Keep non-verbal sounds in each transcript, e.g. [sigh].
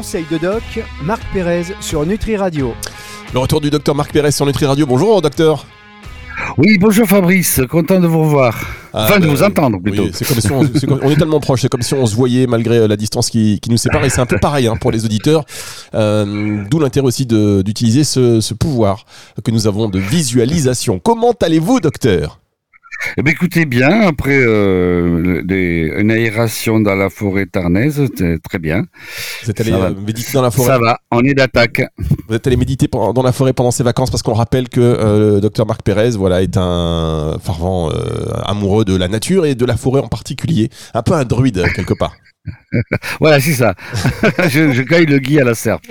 conseils de doc, Marc Pérez sur Nutri Radio. Le retour du docteur Marc Pérez sur Nutri Radio. Bonjour docteur. Oui, bonjour Fabrice, content de vous revoir. Ah, enfin, de bah, vous entendre plutôt. oui, c'est comme si on, c'est comme- on est tellement proche, c'est comme si on se voyait malgré euh, la distance qui, qui nous sépare. Et c'est un peu pareil hein, pour les auditeurs. Euh, D'où l'intérêt aussi de- d'utiliser ce, ce pouvoir que nous avons de visualisation. Comment allez-vous, docteur? Eh bien, écoutez bien, après euh, une aération dans la forêt tarnaise, c'est très bien. Vous êtes allé euh, méditer dans la forêt? Ça va, on est d'attaque. Vous êtes allé méditer pendant- dans la forêt pendant ses vacances parce qu'on rappelle que euh, le docteur Marc Pérez voilà, est un fervent euh, amoureux de la nature et de la forêt en particulier. Un peu un druide euh, quelque part. [laughs] [laughs] Voilà, c'est ça. [laughs] je, je cueille le gui à la serpe.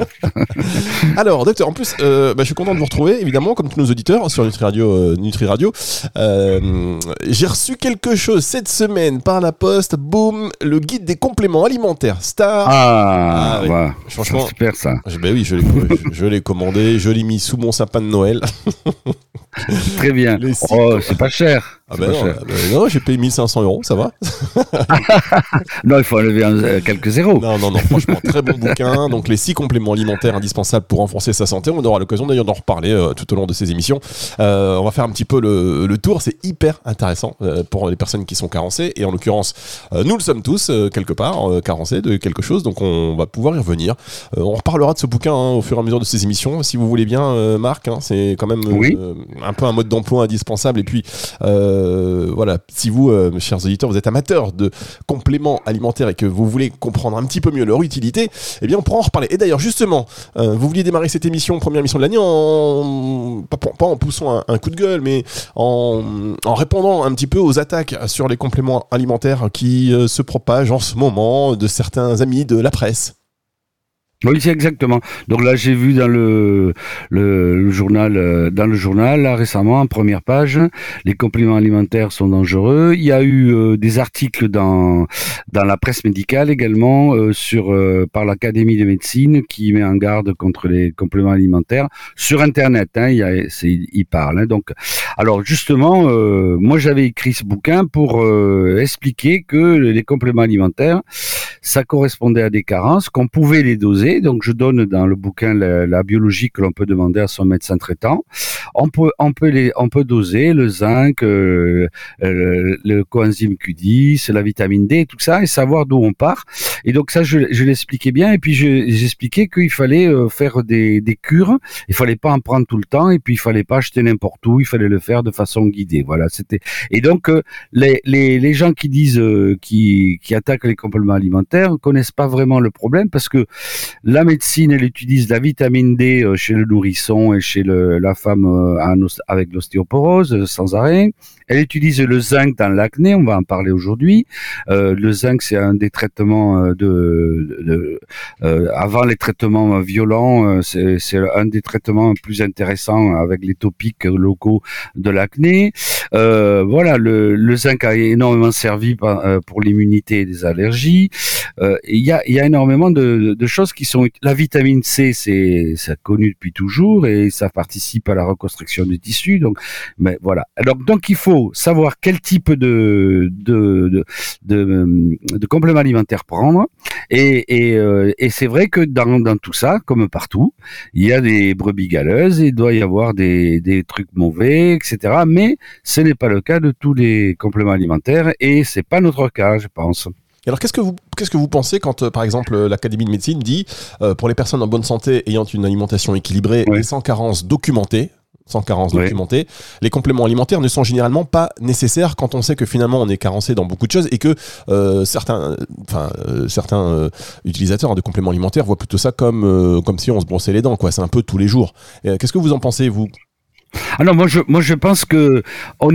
[laughs] Alors, docteur, en plus, euh, bah, je suis content de vous retrouver, évidemment, comme tous nos auditeurs sur Nutri Radio. euh, Nutri Radio. Euh, J'ai reçu quelque chose cette semaine par la poste. Boum, le guide des compléments alimentaires Star. Ah, Ah, oui. Franchement, super ça. je- bah oui, je l'ai je- commandé, je l'ai mis sous mon sapin de Noël. Très bien. Oh, c'est pas cher. Ah non, cher. ah bah non, j'ai payé 1500 euros, ça va [laughs] Non, il faut enlever un- euh, quelques zéros. Non, non, non, franchement, très bon bouquin. Donc, les six compléments alimentaires indispensables pour renforcer sa santé. On aura l'occasion d'ailleurs d'en reparler euh, tout au long de ces émissions. Euh, on va faire un petit peu le, le tour. C'est hyper intéressant euh, pour les personnes qui sont carencées. Et en l'occurrence, nous le sommes tous, quelque part, carencés de quelque chose. Donc, on va pouvoir y revenir. On reparlera de ce bouquin hein, au fur et à mesure de ces émissions. Si vous voulez bien, Marc, hein, c'est quand même Oui. un peu un mode d'emploi indispensable. Et puis, euh, voilà, si vous, euh, chers auditeurs, vous êtes amateurs de compléments alimentaires et que vous voulez comprendre un petit peu mieux leur utilité, eh bien on pourra en reparler. Et d'ailleurs justement, euh, vous vouliez démarrer cette émission, première émission de l'année, en pas, en poussant un, coup de gueule, mais en, en répondant un petit peu aux attaques sur les compléments alimentaires qui euh, se propagent en ce moment de certains amis de la presse. Oui, c'est exactement. Donc là, j'ai vu dans le, le, le journal, euh, dans le journal là, récemment, en première page, les compléments alimentaires sont dangereux. Il y a eu euh, des articles dans dans la presse médicale également euh, sur euh, par l'Académie de médecine qui met en garde contre les compléments alimentaires sur Internet. Hein, il, y a, il parle. Hein, donc, alors justement, euh, moi j'avais écrit ce bouquin pour euh, expliquer que les compléments alimentaires ça correspondait à des carences, qu'on pouvait les doser. Donc, je donne dans le bouquin la, biologie que l'on peut demander à son médecin traitant. On peut, on peut les, on peut doser le zinc, euh, euh, le coenzyme Q10, la vitamine D, tout ça, et savoir d'où on part. Et donc ça, je, l'expliquais bien. Et puis je- j'expliquais qu'il fallait euh, faire des, des cures. Il fallait pas en prendre tout le temps. Et puis il fallait pas acheter n'importe où. Il fallait le faire de façon guidée. Voilà, c'était. Et donc euh, les, les, les gens qui disent, euh, qui, qui attaquent les compléments alimentaires connaissent pas vraiment le problème parce que la médecine, elle utilise la vitamine D euh, chez le nourrisson et chez la femme euh, avec l'ostéoporose euh, sans arrêt. Elle utilise le zinc dans l'acné, on va en parler aujourd'hui. Le zinc, c'est un des traitements de, avant les traitements violents, c'est un des traitements plus intéressants avec les topiques locaux de l'acné. Voilà, le, zinc a énormément servi pour l'immunité des allergies. Euh, Il y, a, y a énormément de, de choses qui sont. La vitamine C, c'est connu depuis toujours et ça participe à la reconstruction des tissus. Donc, mais voilà. Alors donc il faut savoir quel type de de de, de, de complément alimentaire prendre. Et, et, euh, et c'est vrai que dans, dans tout ça, comme partout, il y a des brebis galeuses, il doit y avoir des, des trucs mauvais, etc. Mais ce n'est pas le cas de tous les compléments alimentaires et c'est pas notre cas, je pense. Et alors qu'est-ce que vous qu'est-ce que vous pensez quand euh, par exemple euh, l'Académie de médecine dit euh, pour les personnes en bonne santé ayant une alimentation équilibrée et sans carence documentée sans carence documentée, les compléments alimentaires ne sont généralement pas nécessaires quand on sait que finalement on est carencé dans beaucoup de choses et que euh, certains, enfin euh, certains euh, utilisateurs de compléments alimentaires voient plutôt ça comme euh, comme si on se brossait les dents quoi. C'est un peu tous les jours. Qu'est-ce que vous en pensez vous? Non, moi je, moi je pense que on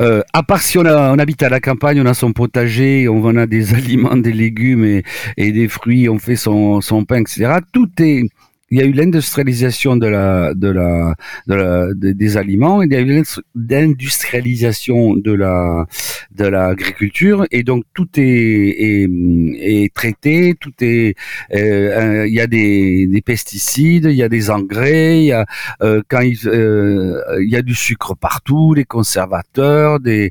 euh, à part si on, habite à la campagne, on a son potager, on a des [laughs] aliments, des légumes et, des fruits, on fait son pain, etc. Tout est, il y a eu l'industrialisation de la, de la, de la, de- des aliments, il y a eu l'industrialisation de la, de l'agriculture, et donc tout est, est, est traité, tout est, euh, il y a des, des pesticides, il y a des engrais, il y a, euh, quand il, euh, il y a du sucre partout, des conservateurs, des,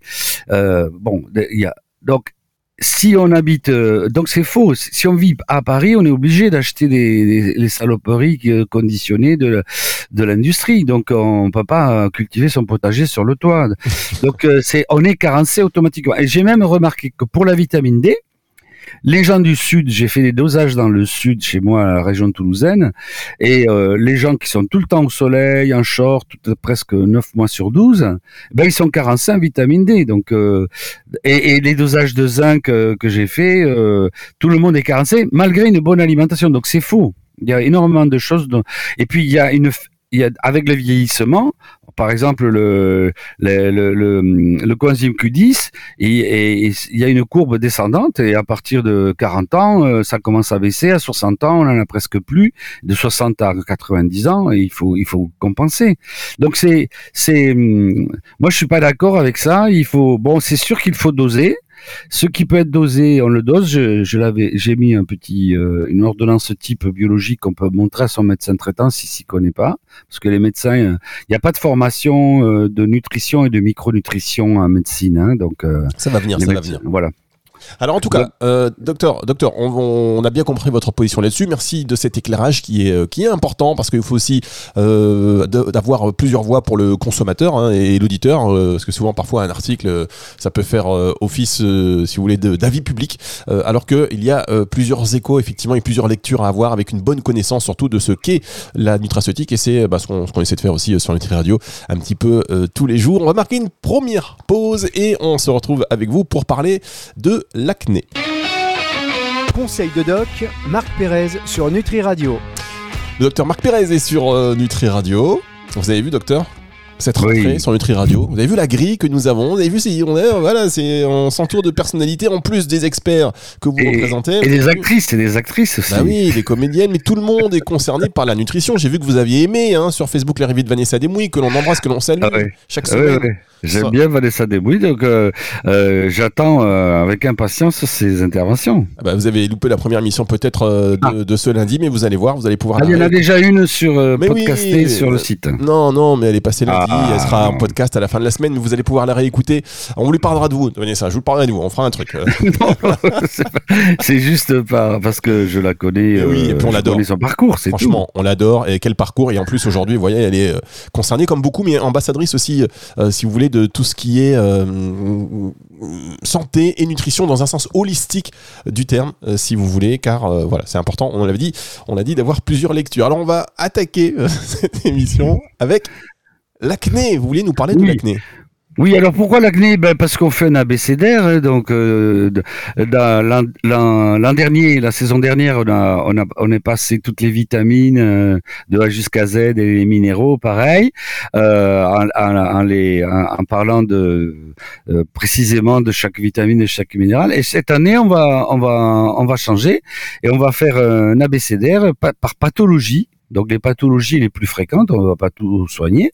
euh, bon, il y a, donc si on habite, euh, donc c'est faux. Si on vit à Paris, on est obligé d'acheter des, les saloperies conditionnées de de l'industrie. Donc on peut pas cultiver son potager sur le toit. [laughs] Donc c'est, on est carencé automatiquement. Et j'ai même remarqué que pour la vitamine D, les gens du sud, j'ai fait des dosages dans le sud, chez moi, à la région toulousaine, et euh, les gens qui sont tout le temps au soleil, en short, presque 9 mois sur 12, ben ils sont carencés en vitamine D. Donc, euh, et, les dosages de zinc euh, que j'ai fait, tout le monde est carencé malgré une bonne alimentation. Donc c'est faux. Il y a énormément de choses. Et puis il y a une, il y a, avec le vieillissement, par exemple le le, le, le, coenzyme Q10, et, il y a une courbe descendante et à partir de 40 ans, euh, ça commence à baisser. À 60 ans, on en a presque plus. De 60 à 90 ans, il faut il faut compenser. Donc c'est c'est hum, moi je suis pas d'accord avec ça. Il faut bon, c'est sûr qu'il faut doser. Ce qui peut être dosé, on le dose. Je, l'avais, j'ai mis un petit, euh, une ordonnance type biologique qu'on peut montrer à son médecin traitant s'il s'y connaît pas, parce que les médecins, euh, il n'y a pas de formation euh, de nutrition et de micronutrition en médecine, hein, donc ça va venir, ça va venir. Voilà. Alors en tout cas, euh, docteur, docteur, on, a bien compris votre position là-dessus. Merci de cet éclairage qui est euh, qui est important parce qu'il faut aussi euh, d'avoir plusieurs voix pour le consommateur hein, et l'auditeur, parce que souvent parfois un article ça peut faire office, si vous voulez, d'avis public, alors que il y a plusieurs échos effectivement et plusieurs lectures à avoir avec une bonne connaissance surtout de ce qu'est la nutraceutique et c'est bah, ce qu'on essaie de faire aussi sur Nutri Radio un petit peu tous les jours. On va marquer une première pause et on se retrouve avec vous pour parler de l'acné. Conseil de doc, Marc Pérez sur Nutri Radio. Le docteur Marc Pérez est sur euh, Nutri Radio. Vous avez vu, docteur? Cette rentrée sur Nutri Radio. Vous avez vu la grille que nous avons Vous avez vu, on, est, voilà, c'est, on s'entoure de personnalités en plus des experts que vous représentez. Et des actrices, et des actrices aussi. Bah oui, des comédiennes, mais tout le monde est concerné par la nutrition. J'ai vu que vous aviez aimé hein, sur Facebook l'arrivée de Vanessa Demouy, que l'on embrasse, que l'on salue ah chaque ah semaine. J'aime bien Vanessa Desbouilles, donc euh, euh, j'attends euh, avec impatience ses interventions. Ah bah, vous avez loupé la première émission peut-être de, ce lundi, mais vous allez voir, vous allez pouvoir. Ah, il y en a déjà une sur podcasté sur le site. Non, non, mais elle est passée elle sera en podcast à la fin de la semaine, vous allez pouvoir la réécouter. On vous lui parlera de vous, Vanessa, je vous parlerai de vous, on fera un truc. [laughs] c'est juste parce que je la connais. oui, et puis on l'adore. son parcours, c'est Franchement, on l'adore, et quel parcours, et en plus aujourd'hui, vous voyez, elle est concernée comme beaucoup, mais ambassadrice aussi, si vous voulez, de tout ce qui est euh, santé et nutrition dans un sens holistique du terme, euh, si vous voulez, car euh, voilà, c'est important. On l'avait dit, on a dit d'avoir plusieurs lectures. Alors on va attaquer [laughs] cette émission avec l'acné. Vous vouliez nous parler de l'acné oui, alors pourquoi l'acné? Ben Parce qu'on fait un abécédaire. Hein, donc, euh, l'an dernier, la saison dernière, on, a, on, a, on est passé toutes les vitamines euh, de A jusqu'à Z et les minéraux, pareil, euh, en, en, les, en, parlant de euh, précisément de chaque vitamine et chaque minéral. Et cette année, on va, on va, on va changer et on va faire un abécédaire par pathologie donc les pathologies les plus fréquentes, on ne va pas tout soigner,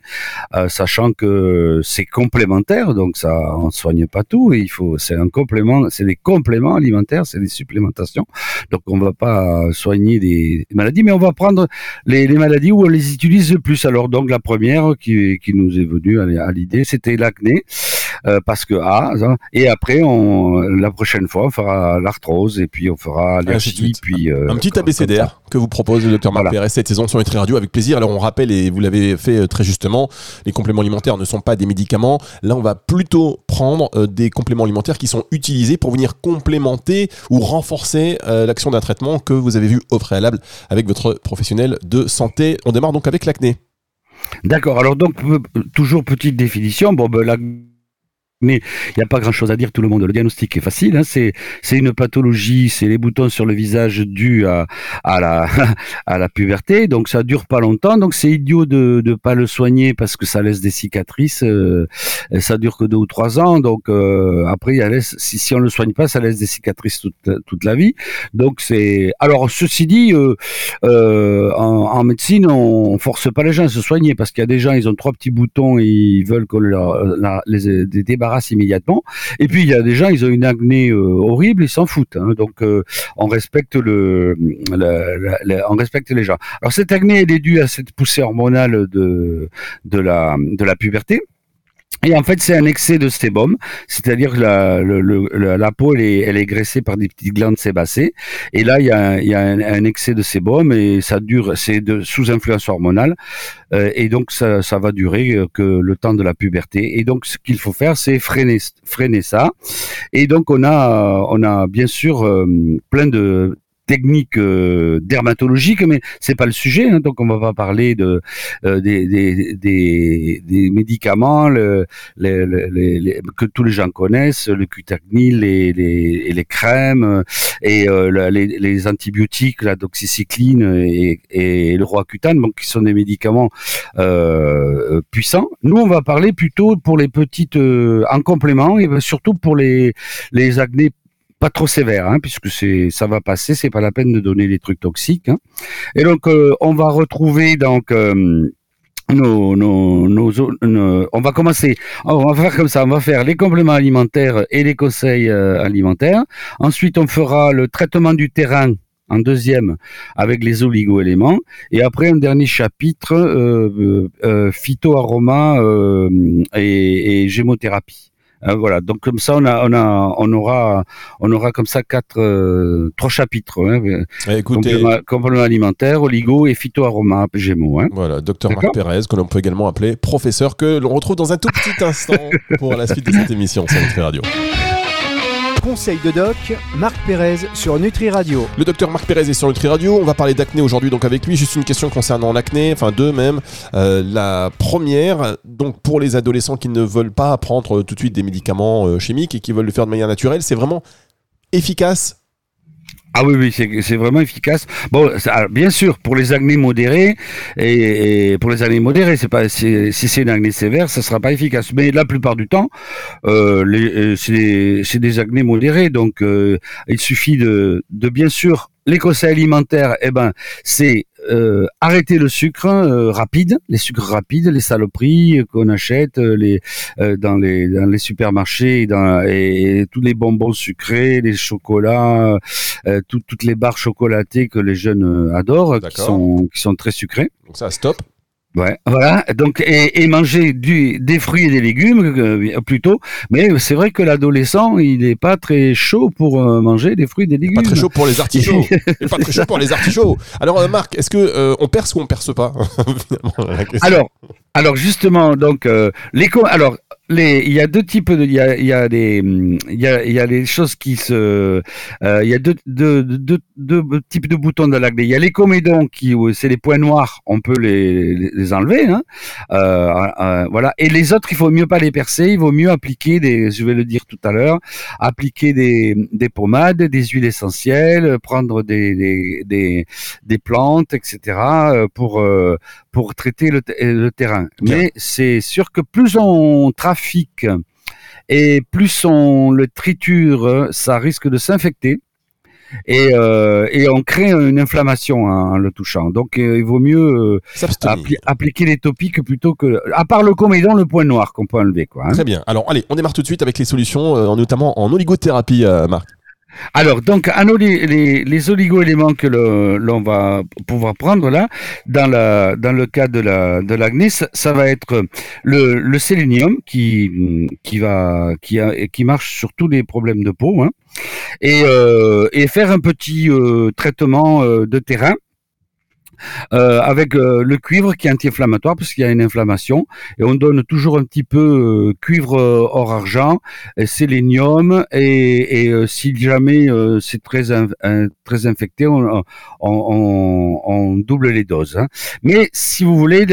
euh, sachant que c'est complémentaire, donc ça on soigne pas tout. il faut, c'est un complément, c'est des compléments alimentaires, c'est des supplémentations. Donc on va pas soigner des maladies, mais on va prendre les, maladies où on les utilise le plus. Alors donc la première qui, qui nous est venue à l'idée, c'était l'acné. Euh, parce que ah, et après on la prochaine fois on fera l'arthrose et puis on fera l'allergie puis euh, un petit abécédaire que vous propose le docteur Marc cette saison sur Nutri Radio avec plaisir. Alors on rappelle et vous l'avez fait euh, très justement, les compléments alimentaires ne sont pas des médicaments. Là on va plutôt prendre des compléments alimentaires qui sont utilisés pour venir complémenter ou renforcer l'action d'un traitement que vous avez vu au préalable avec votre professionnel de santé. On démarre donc avec l'acné. D'accord. Alors donc toujours petite définition. Bon ben, mais il n'y a pas grand-chose à dire, tout le monde. Le diagnostic est facile. Hein, c'est une pathologie, c'est les boutons sur le visage dus [laughs] à, la puberté. Donc ça dure pas longtemps. Donc c'est idiot de de pas le soigner parce que ça laisse des cicatrices. Euh, ça dure que deux ou trois ans. Donc euh, après, si si on le soigne pas, ça laisse des cicatrices toute la vie. Donc c'est alors ceci dit, euh, euh en, médecine, on, force pas les gens à se soigner parce qu'il y a des gens, ils ont trois petits boutons et ils veulent leur, les, immédiatement. Et puis il y a des gens, ils ont une acné euh, horrible, ils s'en foutent. Hein. donc euh, on respecte le, on respecte les gens. Alors cette acné, elle est due à cette poussée hormonale de de la de la puberté. Et en fait, c'est un excès de sébum, c'est-à-dire que la, la, peau, elle est, elle est, graissée par des petites glandes sébacées. Et là, il y a, il y a un, excès de sébum et ça dure, c'est sous influence hormonale. Euh, et donc, ça, ça va durer euh, que le temps de la puberté. Et donc, ce qu'il faut faire, c'est freiner, freiner ça. Et donc, on a, on a bien sûr euh, plein de techniques euh, dermatologiques, mais c'est pas le sujet. Hein, donc on va pas parler de euh, des, des, des, des, médicaments le, les, les, que tous les gens connaissent, le cutacnil, les, les, les crèmes et euh, les, antibiotiques, la doxycycline et, et le roaccutane, donc qui sont des médicaments euh, puissants. Nous, on va parler plutôt pour les petites en complément et surtout pour les les acnés pas trop sévère, hein, puisque c'est ça va passer, c'est pas la peine de donner des trucs toxiques. Hein. Et donc euh, on va retrouver donc euh, nos, nos, nos, on va commencer, on va faire comme ça, on va faire les compléments alimentaires et les conseils euh, alimentaires. Ensuite, on fera le traitement du terrain en deuxième avec les oligo-éléments et après un dernier chapitre euh, euh, phytoaroma et, et gémothérapie. Euh, voilà. Donc comme ça, on a, on a, on aura, on aura comme ça quatre, euh, trois chapitres. Hein, eh, Écoutez, complément, alimentaire, oligo et phytoaroma, Gémeaux. Hein. Voilà, docteur Marc Pérez, que l'on peut également appeler professeur, que l'on retrouve dans un tout petit instant [laughs] pour la suite de cette émission sur notre radio. Conseil de doc, Marc Pérez sur Nutri Radio. Le docteur Marc Pérez est sur Nutri Radio. On va parler d'acné aujourd'hui donc avec lui. Juste une question concernant l'acné, enfin deux même. Euh, la première, donc pour les adolescents qui ne veulent pas prendre tout de suite des médicaments euh, chimiques et qui veulent le faire de manière naturelle, c'est vraiment efficace ah oui, oui, c'est vraiment efficace. Bon, bien sûr, pour les acnés modérés et, pour les acnés modérés, c'est pas si c'est une acné sévère, ça sera pas efficace. Mais la plupart du temps, euh, euh c'est des, acnés modérés, donc euh, il suffit de, bien sûr les conseils alimentaires, eh ben, c'est euh, arrêter le sucre euh, rapide, les sucres rapides, les saloperies qu'on achète euh, les, dans, les, dans les supermarchés et, dans, et, tous les bonbons sucrés, les chocolats, toutes les barres chocolatées que les jeunes adorent, qui sont, qui sont très sucrées. Donc ça, stop. Ouais, voilà. Donc et, et, manger du, des fruits et des légumes euh, plutôt. Mais c'est vrai que l'adolescent, il n'est pas très chaud pour euh, manger des fruits et des légumes. Pas très chaud pour les artichauts. [laughs] pas très chaud pour les artichauts. Alors euh, Marc, est-ce que on perce ou on perce pas [laughs] Alors, alors justement, donc les alors il y a deux types de, il y a, il y a des, il y a, il y a des choses qui se, euh, il y a deux, deux, deux, deux, types de boutons de l'acné. Il y a les comédons qui, c'est les points noirs, on peut les, les enlever, hein. Euh, euh, voilà. Et les autres, il faut mieux pas les percer, il vaut mieux appliquer des, je vais le dire tout à l'heure, appliquer des, des pommades, des huiles essentielles, prendre des, des, des, des plantes, etc. Euh, pour, euh, pour traiter le, le terrain. Mais c'est sûr que plus on trafique et plus on le triture, ça risque de s'infecter. Et, euh, et, on crée une inflammation en, le touchant. Donc euh, il vaut mieux euh, appliquer les topiques plutôt que, à part le comédon, le point noir qu'on peut enlever. Quoi, hein. Très bien. Alors allez, on démarre tout de suite avec les solutions, notamment en oligothérapie, Marc. Alors, donc, les, les, oligo-éléments que l'on va pouvoir prendre là, dans, le cas de la ça, va être le, sélénium qui marche sur tous les problèmes de peau, hein, et, euh, et faire un petit euh, traitement euh, de terrain avec euh, le cuivre qui est anti-inflammatoire parce qu'il y a une inflammation et on donne toujours un petit peu euh, cuivre hors argent, et sélénium et, et si jamais c'est très très infecté, on, on, on, double les doses. Hein. Mais si vous voulez,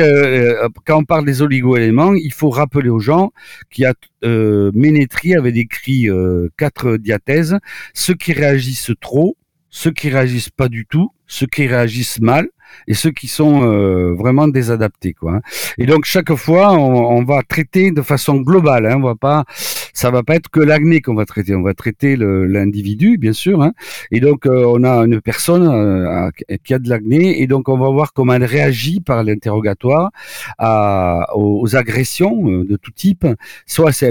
quand on parle des oligo-éléments, il faut rappeler aux gens qu'il y a euh, Ménétrie avait décrit quatre diathèses, ceux qui réagissent trop, ceux qui réagissent pas du tout, ceux qui réagissent mal et ceux qui sont euh, vraiment désadaptés quoi. Hein. Et donc chaque fois on, va traiter de façon globale, hein, on va pas ça va pas être que l'acné qu'on va traiter. On va traiter l'individu, bien sûr. Hein. Et donc, euh, on a une personne euh, qui a de l'acné, et donc on va voir comment elle réagit par l'interrogatoire aux, agressions euh, de tout type. Soit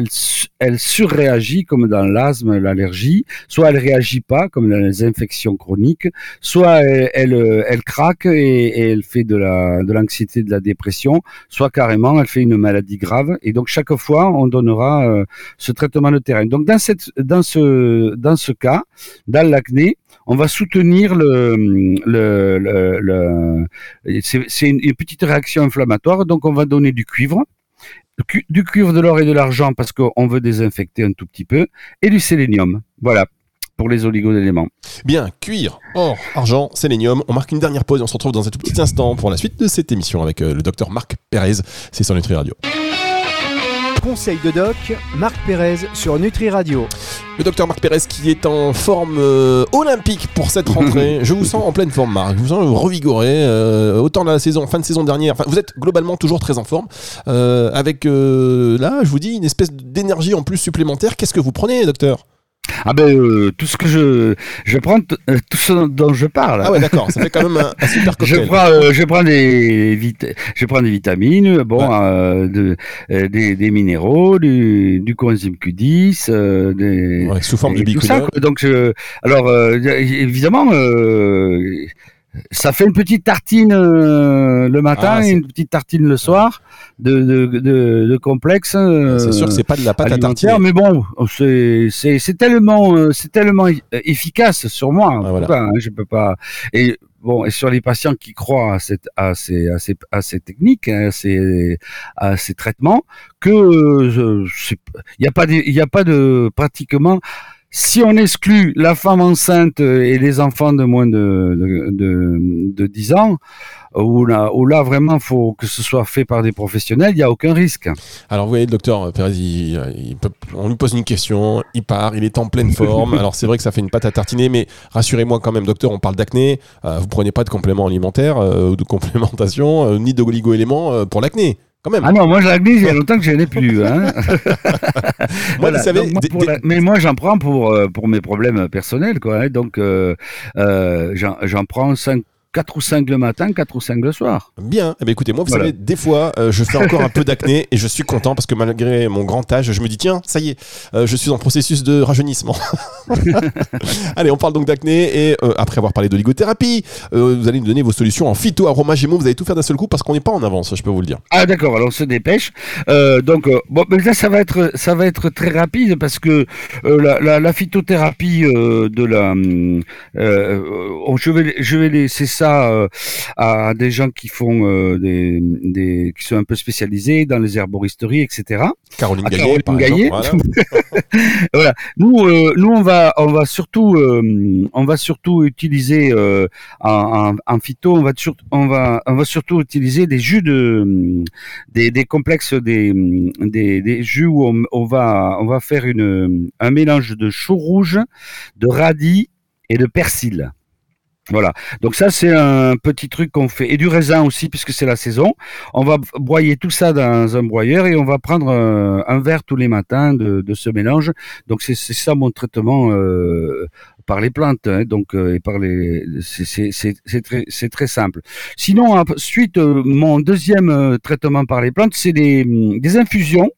elle, surréagit, comme dans l'asthme, l'allergie, soit elle réagit pas, comme dans les infections chroniques, soit elle, craque et, elle fait de l'anxiété, de la dépression, soit carrément elle fait une maladie grave. Et donc chaque fois, on donnera ce traitement de terrain. Donc dans cette dans ce dans ce cas, dans l'acné, on va soutenir le, le, le, c'est une, petite réaction inflammatoire, donc on va donner du cuivre, du cuivre, de l'or et de l'argent parce qu'on veut désinfecter un tout petit peu, et du sélénium. Voilà pour les oligodéléments. Bien, cuir, or, argent, sélénium. On marque une dernière pause et on se retrouve dans un tout petit instant pour la suite de cette émission avec euh, le docteur Marc Pérez. C'est sur Nutri Radio. Conseil de doc, Marc Pérez sur Nutri Radio. Le docteur Marc Pérez qui est en forme euh, olympique pour cette rentrée. [laughs] je vous sens en pleine forme, Marc. Je vous sens revigoré. Euh, autant la saison, fin de saison dernière. Enfin, vous êtes globalement toujours très en forme. Euh, avec là, je vous dis, une espèce d'énergie en plus supplémentaire. Qu'est-ce que vous prenez, docteur? Ah ben euh, tout ce que je je prends euh, tout ce dont je parle. Ah ouais d'accord, ça fait quand même un, super [laughs] cocktail. Je prends euh, je prends des je prends des vitamines, bon de, des, des, minéraux, du, du coenzyme Q10, des ouais, sous forme du tout ça, Donc je, alors évidemment ça fait une petite tartine euh, le matin ah, et une petite tartine le soir de, de, de, de complexe. Euh, c'est sûr que c'est pas de la pâte à tartiner. Mais bon, c'est, tellement, euh, c'est tellement efficace sur moi. Ah, voilà. hein, je peux pas. Et bon, et sur les patients qui croient à, cette, à, ces, à, ces, à ces techniques, hein, à, ces, à ces traitements, que il n'y a pas il y a pas de pratiquement si on exclut la femme enceinte et les enfants de moins de, de, de, 10 ans, où là, où là vraiment faut que ce soit fait par des professionnels, il n'y a aucun risque. Alors vous voyez, le docteur Pérez, on lui pose une question, il part, il est en pleine forme. [laughs] Alors c'est vrai que ça fait une pâte à tartiner, mais rassurez-moi quand même, docteur, on parle d'acné, euh, vous prenez pas de compléments alimentaires euh, ou de complémentation, euh, ni d'oligo-éléments pour l'acné. Ah non, moi je l'acné, il y a longtemps que je n'ai plus. Hein. mais moi j'en prends pour, euh, pour mes problèmes personnels. Quoi, hein. Donc euh, euh, j'en prends 5 4 ou 5 le matin, 4 ou 5 le soir. Bien. Eh bien écoutez, moi, vous savez, des fois, euh, je fais encore un peu d'acné et je suis content parce que malgré mon grand âge, je me dis, tiens, ça y est, euh, je suis en processus de rajeunissement. [laughs] Allez, on parle donc d'acné et euh, après avoir parlé d'oligothérapie, vous allez nous donner vos solutions en phyto, aroma, gémeaux. Vous allez tout faire d'un seul coup parce qu'on n'est pas en avance, je peux vous le dire. Ah, d'accord, alors on se dépêche. donc, bon, mais là, ça va être, ça va être très rapide parce que la, la, phytothérapie de la. je, vais, je vais laisser ça euh, à des gens qui font euh, des, des, qui sont un peu spécialisés dans les herboristeries, etc. Caroline Gaillet, par [laughs] voilà. Nous, euh, nous, on va, on va surtout, on va surtout utiliser en, en, phyto, on va, on va, on va surtout utiliser des jus de, des, des complexes, des, des, des jus où on, on, va, on va faire une, un mélange de chou rouge, de radis et de persil. Voilà. Donc ça, c'est un petit truc qu'on fait. Et du raisin aussi, puisque c'est la saison. On va broyer tout ça dans un broyeur et on va prendre euh, un, verre tous les matins de, ce mélange. Donc c'est ça mon traitement euh, par les plantes, hein, donc euh, et par les, c'est très, très simple. Sinon, ensuite, euh, mon deuxième euh, traitement par les plantes, c'est des, hum, des infusions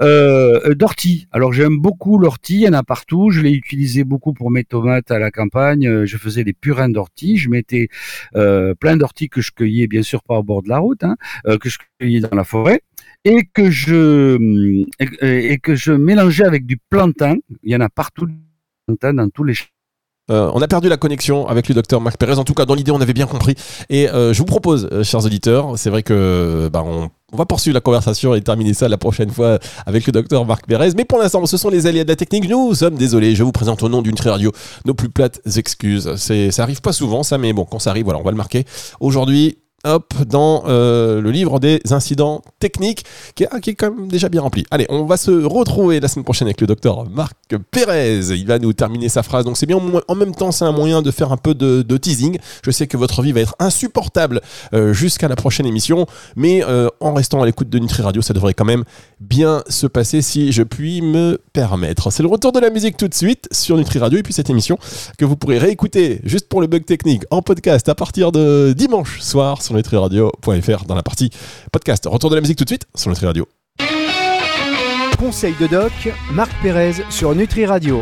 d'ortie. Alors j'aime beaucoup l'ortie, il y en a partout. Je l'ai utilisé beaucoup pour mes tomates à la campagne. Je faisais des purins d'ortie. Je mettais plein d'orties que je cueillais bien sûr pas au bord de la route, hein, que je cueillais dans la forêt et que je hum, et, que je mélangeais avec du plantain. Il y en a partout dans tous les euh, on a perdu la connexion avec le docteur Marc Pérez. En tout cas, dans l'idée, on avait bien compris. Et euh, je vous propose, euh, chers auditeurs, c'est vrai que bah, on, va poursuivre la conversation et terminer ça la prochaine fois avec le docteur Marc Pérez. Mais pour l'instant, ce sont les aléas de la technique. Nous sommes désolés. Je vous présente au nom d'une radio nos plus plates excuses. Ça arrive pas souvent, ça, mais bon, quand ça arrive, voilà, on va le marquer. Aujourd'hui, hop, dans euh, le livre des incidents techniques, qui est, quand même déjà bien rempli. Allez, on va se retrouver la semaine prochaine avec le docteur Marc Pérez. Il va nous terminer sa phrase. Donc c'est bien, en même temps, c'est un moyen de faire un peu de, teasing. Je sais que votre vie va être insupportable euh, jusqu'à la prochaine émission, mais euh, en restant à l'écoute de Nutri Radio, ça devrait quand même bien se passer si je puis me permettre. C'est le retour de la musique tout de suite sur Nutri Radio et puis cette émission que vous pourrez réécouter juste pour le bug technique en podcast à partir de dimanche soir sur nutriradio.fr dans la partie podcast. Retour de la musique tout de suite sur Nutri Radio. Conseil de doc, Marc Pérez sur Nutri Radio.